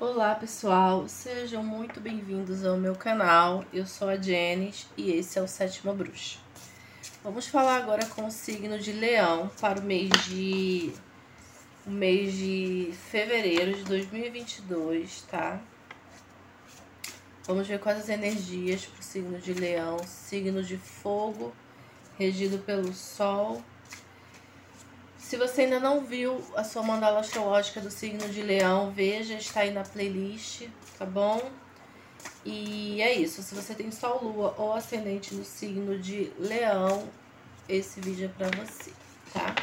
Olá pessoal, sejam muito bem-vindos ao meu canal. Eu sou a Janice e esse é o Sétima Bruxa. Vamos falar agora com o signo de Leão para o mês de o mês de fevereiro de 2022, tá? Vamos ver quais as energias para o signo de Leão, signo de fogo, regido pelo Sol se você ainda não viu a sua mandala astrológica do signo de leão, veja, está aí na playlist, tá bom? E é isso, se você tem sol, lua ou ascendente no signo de leão, esse vídeo é pra você, tá?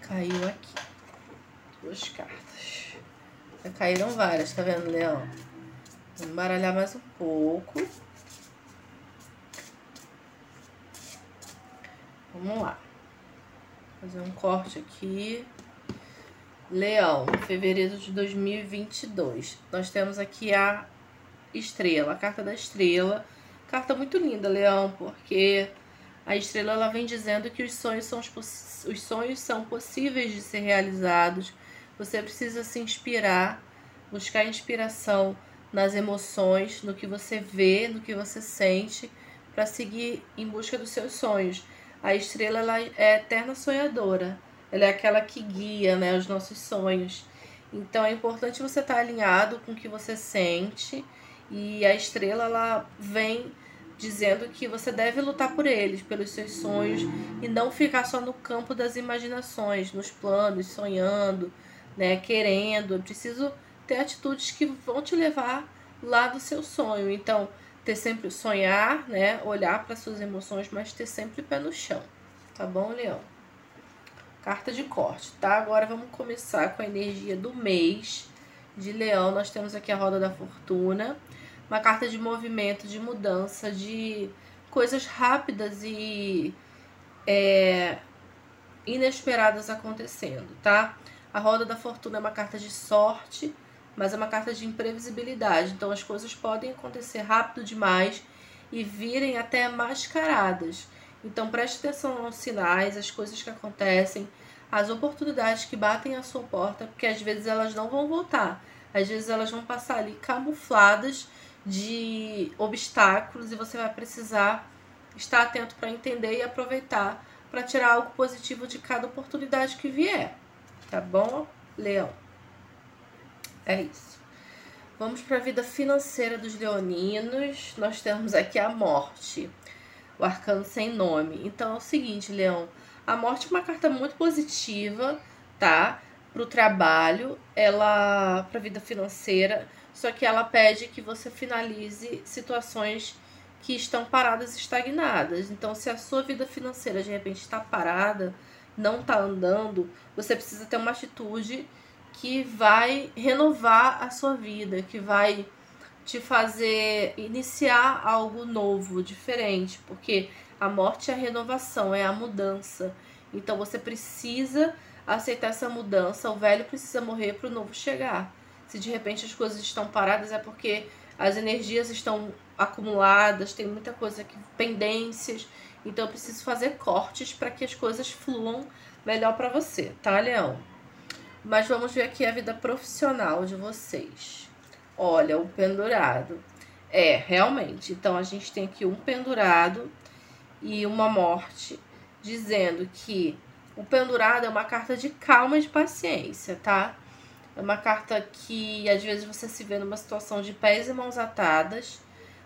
Caiu aqui. Duas cartas. Já caíram várias, tá vendo, leão? Vamos baralhar mais um pouco. Vamos lá. Fazer um corte aqui. Leão, fevereiro de 2022. Nós temos aqui a estrela, a carta da estrela. Carta muito linda, Leão, porque a estrela ela vem dizendo que os sonhos são os, os sonhos são possíveis de ser realizados. Você precisa se inspirar, buscar inspiração nas emoções, no que você vê, no que você sente, para seguir em busca dos seus sonhos. A estrela ela é eterna sonhadora. Ela é aquela que guia né, os nossos sonhos. Então é importante você estar alinhado com o que você sente. E a estrela ela vem dizendo que você deve lutar por eles, pelos seus sonhos, e não ficar só no campo das imaginações, nos planos, sonhando, né, querendo. É preciso ter atitudes que vão te levar lá do seu sonho. Então, ter sempre sonhar, né? Olhar para suas emoções, mas ter sempre pé no chão. Tá bom, Leão? Carta de corte, tá? Agora vamos começar com a energia do mês de Leão. Nós temos aqui a roda da fortuna, uma carta de movimento, de mudança, de coisas rápidas e é, inesperadas acontecendo, tá? A roda da fortuna é uma carta de sorte, mas é uma carta de imprevisibilidade. Então as coisas podem acontecer rápido demais e virem até mascaradas. Então preste atenção aos sinais, as coisas que acontecem, as oportunidades que batem à sua porta, porque às vezes elas não vão voltar. Às vezes elas vão passar ali camufladas de obstáculos e você vai precisar estar atento para entender e aproveitar para tirar algo positivo de cada oportunidade que vier. Tá bom, Leão? É isso. Vamos para a vida financeira dos leoninos. Nós temos aqui a morte, o arcano sem nome. Então é o seguinte, Leão, a morte é uma carta muito positiva, tá? Para o trabalho, ela para a vida financeira, só que ela pede que você finalize situações que estão paradas, estagnadas. Então, se a sua vida financeira de repente está parada, não está andando, você precisa ter uma atitude que vai renovar a sua vida, que vai te fazer iniciar algo novo, diferente, porque a morte é a renovação, é a mudança. Então você precisa aceitar essa mudança, o velho precisa morrer para o novo chegar. Se de repente as coisas estão paradas é porque as energias estão acumuladas, tem muita coisa aqui, pendências. Então eu preciso fazer cortes para que as coisas fluam melhor para você, tá, Leão? Mas vamos ver aqui a vida profissional de vocês. Olha, o pendurado. É, realmente. Então, a gente tem aqui um pendurado e uma morte, dizendo que o pendurado é uma carta de calma e de paciência, tá? É uma carta que às vezes você se vê numa situação de pés e mãos atadas,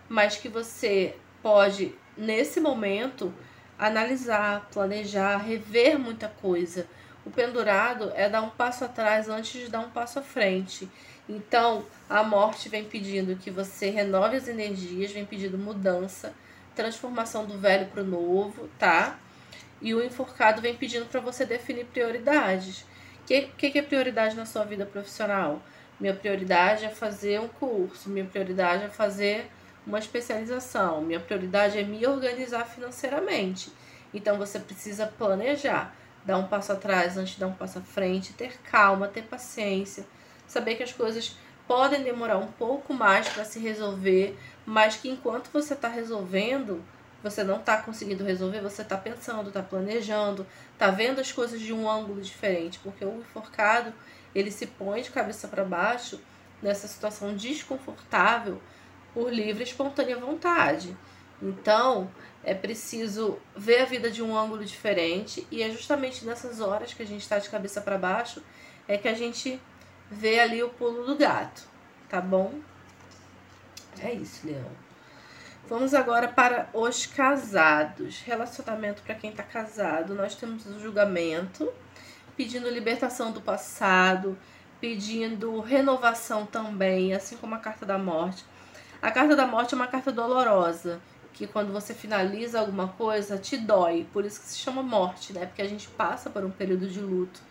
mas que você pode, nesse momento, analisar, planejar, rever muita coisa o pendurado é dar um passo atrás antes de dar um passo à frente. Então, a morte vem pedindo que você renove as energias, vem pedindo mudança, transformação do velho para o novo, tá? E o enforcado vem pedindo para você definir prioridades. O que, que, é prioridade na sua vida profissional? Minha prioridade é fazer um curso, minha prioridade é fazer uma especialização, minha prioridade é me organizar financeiramente. Então você precisa planejar dar um passo atrás antes de dar um passo à frente, ter calma, ter paciência, saber que as coisas podem demorar um pouco mais para se resolver, mas que enquanto você está resolvendo, você não está conseguindo resolver, você está pensando, está planejando, está vendo as coisas de um ângulo diferente, porque o enforcado ele se põe de cabeça para baixo nessa situação desconfortável por livre e espontânea vontade. Então, é preciso ver a vida de um ângulo diferente e é justamente nessas horas que a gente está de cabeça para baixo é que a gente vê ali o pulo do gato, tá bom? É isso, Leão. Vamos agora para os casados. Relacionamento para quem está casado. Nós temos o julgamento, pedindo libertação do passado, pedindo renovação também, assim como a carta da morte. A carta da morte é uma carta dolorosa que quando você finaliza alguma coisa te dói, por isso que se chama morte, né? Porque a gente passa por um período de luto.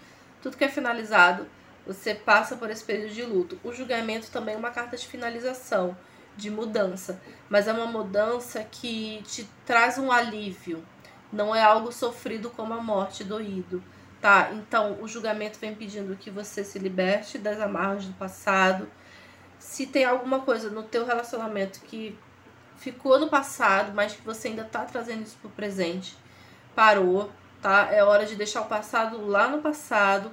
Tudo que é finalizado, você passa por esse período de luto. O julgamento também é uma carta de finalização, de mudança, mas é uma mudança que te traz um alívio. Não é algo sofrido como a morte doído, tá? Então, o julgamento vem pedindo que você se liberte das amarras do passado. Se tem alguma coisa no teu relacionamento que ficou no passado, mas que você ainda tá trazendo isso pro presente, parou, tá? É hora de deixar o passado lá no passado.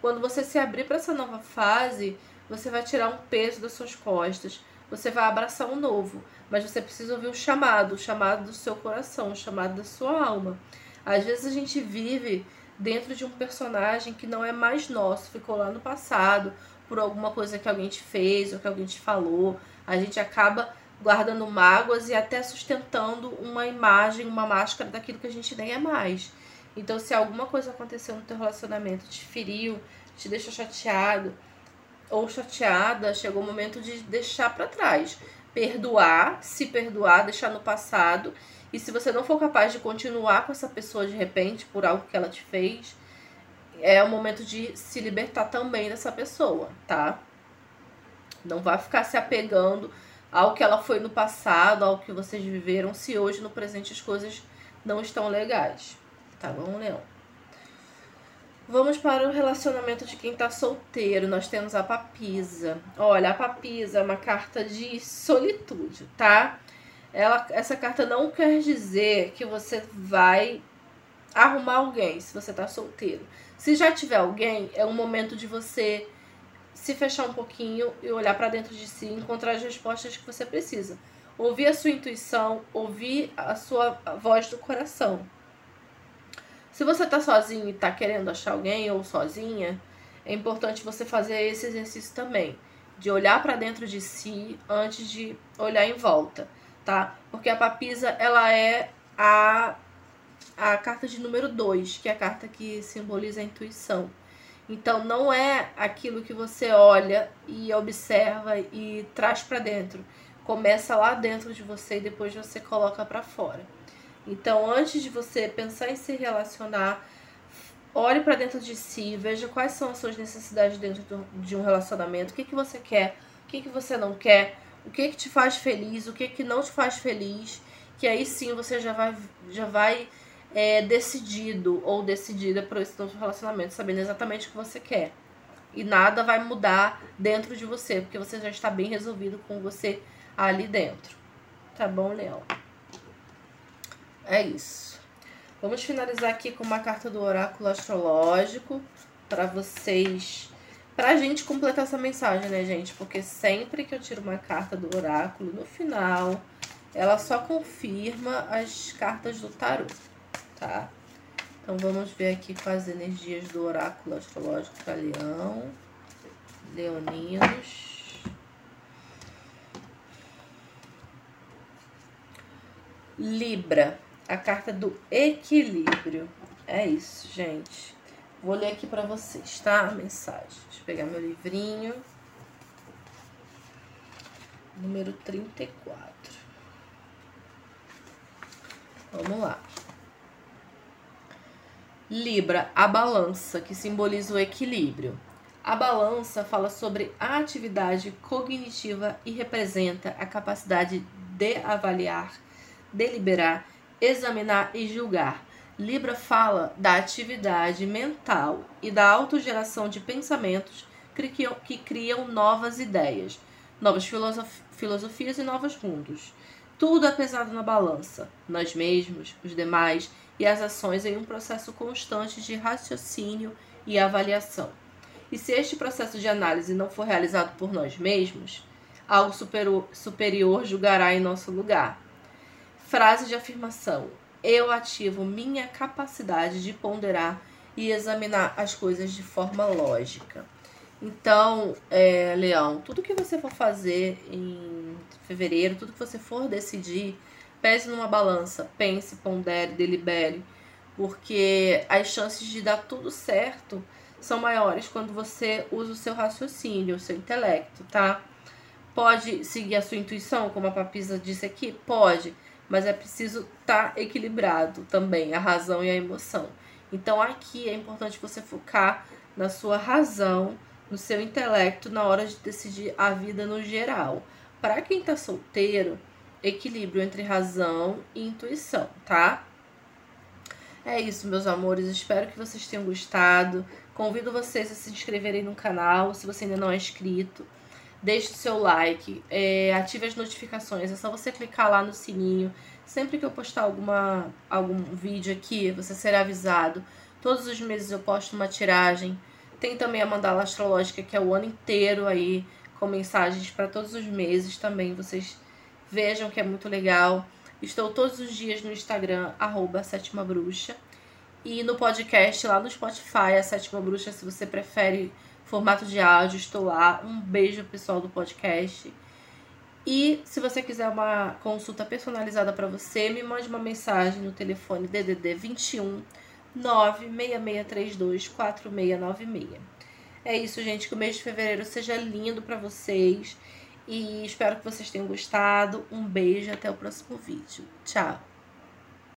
Quando você se abrir para essa nova fase, você vai tirar um peso das suas costas, você vai abraçar um novo, mas você precisa ouvir o chamado, o chamado do seu coração, o chamado da sua alma. Às vezes a gente vive dentro de um personagem que não é mais nosso, ficou lá no passado, por alguma coisa que alguém te fez ou que alguém te falou. A gente acaba guardando mágoas e até sustentando uma imagem, uma máscara daquilo que a gente nem é mais. Então, se alguma coisa aconteceu no teu relacionamento, te feriu, te deixou chateado ou chateada, chegou o momento de deixar para trás. Perdoar, se perdoar, deixar no passado. E se você não for capaz de continuar com essa pessoa de repente por algo que ela te fez, é o momento de se libertar também dessa pessoa, tá? Não vai ficar se apegando ao que ela foi no passado, ao que vocês viveram, se hoje no presente as coisas não estão legais. Tá bom, Leão? Vamos para o relacionamento de quem tá solteiro. Nós temos a papisa. Olha, a papisa é uma carta de solitude, tá? Ela, essa carta não quer dizer que você vai arrumar alguém se você tá solteiro. Se já tiver alguém, é um momento de você se fechar um pouquinho e olhar para dentro de si, encontrar as respostas que você precisa. Ouvir a sua intuição, ouvir a sua voz do coração. Se você tá sozinho e tá querendo achar alguém ou sozinha, é importante você fazer esse exercício também, de olhar para dentro de si antes de olhar em volta, tá? Porque a papisa, ela é a a carta de número 2, que é a carta que simboliza a intuição. Então não é aquilo que você olha e observa e traz para dentro. Começa lá dentro de você e depois você coloca para fora. Então, antes de você pensar em se relacionar, olhe para dentro de si, veja quais são as suas necessidades dentro de um relacionamento, o que, que você quer, o que, que você não quer, o que, que te faz feliz, o que, que não te faz feliz, que aí sim você já vai, já vai é, decidido ou decidida para esse novo relacionamento, sabendo exatamente o que você quer. E nada vai mudar dentro de você, porque você já está bem resolvido com você ali dentro. Tá bom, Leão? É isso. Vamos finalizar aqui com uma carta do oráculo astrológico para vocês, pra gente completar essa mensagem, né, gente? Porque sempre que eu tiro uma carta do oráculo, no final, ela só confirma as cartas do tarot tá? Então vamos ver aqui as energias do oráculo astrológico para Leão, Leoninos. Libra, a carta do equilíbrio. É isso, gente. Vou ler aqui para vocês, tá? A mensagem. Deixa eu pegar meu livrinho. Número 34. Vamos lá. Libra, a balança, que simboliza o equilíbrio. A balança fala sobre a atividade cognitiva e representa a capacidade de avaliar, deliberar, examinar e julgar. Libra fala da atividade mental e da autogeração de pensamentos que criam, que criam novas ideias, novas filosofias e novos mundos. Tudo é pesado na balança, nós mesmos, os demais e as ações em um processo constante de raciocínio e avaliação. E se este processo de análise não for realizado por nós mesmos, algo superior, julgará em nosso lugar. Frase de afirmação: Eu ativo minha capacidade de ponderar e examinar as coisas de forma lógica. Então, é, Leão, tudo que você for fazer em fevereiro, tudo que você for decidir, pese numa balança, pense, pondere, delibere, porque as chances de dar tudo certo são maiores quando você usa o seu raciocínio, o seu intelecto, tá? Pode seguir a sua intuição, como a Papisa disse aqui? Pode, mas é preciso estar tá equilibrado também, a razão e a emoção. Então aqui é importante você focar na sua razão no seu intelecto na hora de decidir a vida no geral. Para quem está solteiro, equilíbrio entre razão e intuição, tá? É isso, meus amores. Espero que vocês tenham gostado. Convido vocês a se inscreverem no canal, se você ainda não é inscrito. Deixe o seu like, é, ative as notificações. É só você clicar lá no sininho. Sempre que eu postar alguma, algum vídeo aqui, você será avisado. Todos os meses eu posto uma tiragem tem também a mandala astrológica, que é o ano inteiro aí, com mensagens para todos os meses também. Vocês vejam que é muito legal. Estou todos os dias no Instagram, arroba Sétima Bruxa. E no podcast lá no Spotify, a Sétima Bruxa, se você prefere formato de áudio, estou lá. Um beijo pessoal do podcast. E se você quiser uma consulta personalizada para você, me mande uma mensagem no telefone DDD 21 966324696. É isso, gente. Que o mês de fevereiro seja lindo para vocês. E espero que vocês tenham gostado. Um beijo até o próximo vídeo. Tchau!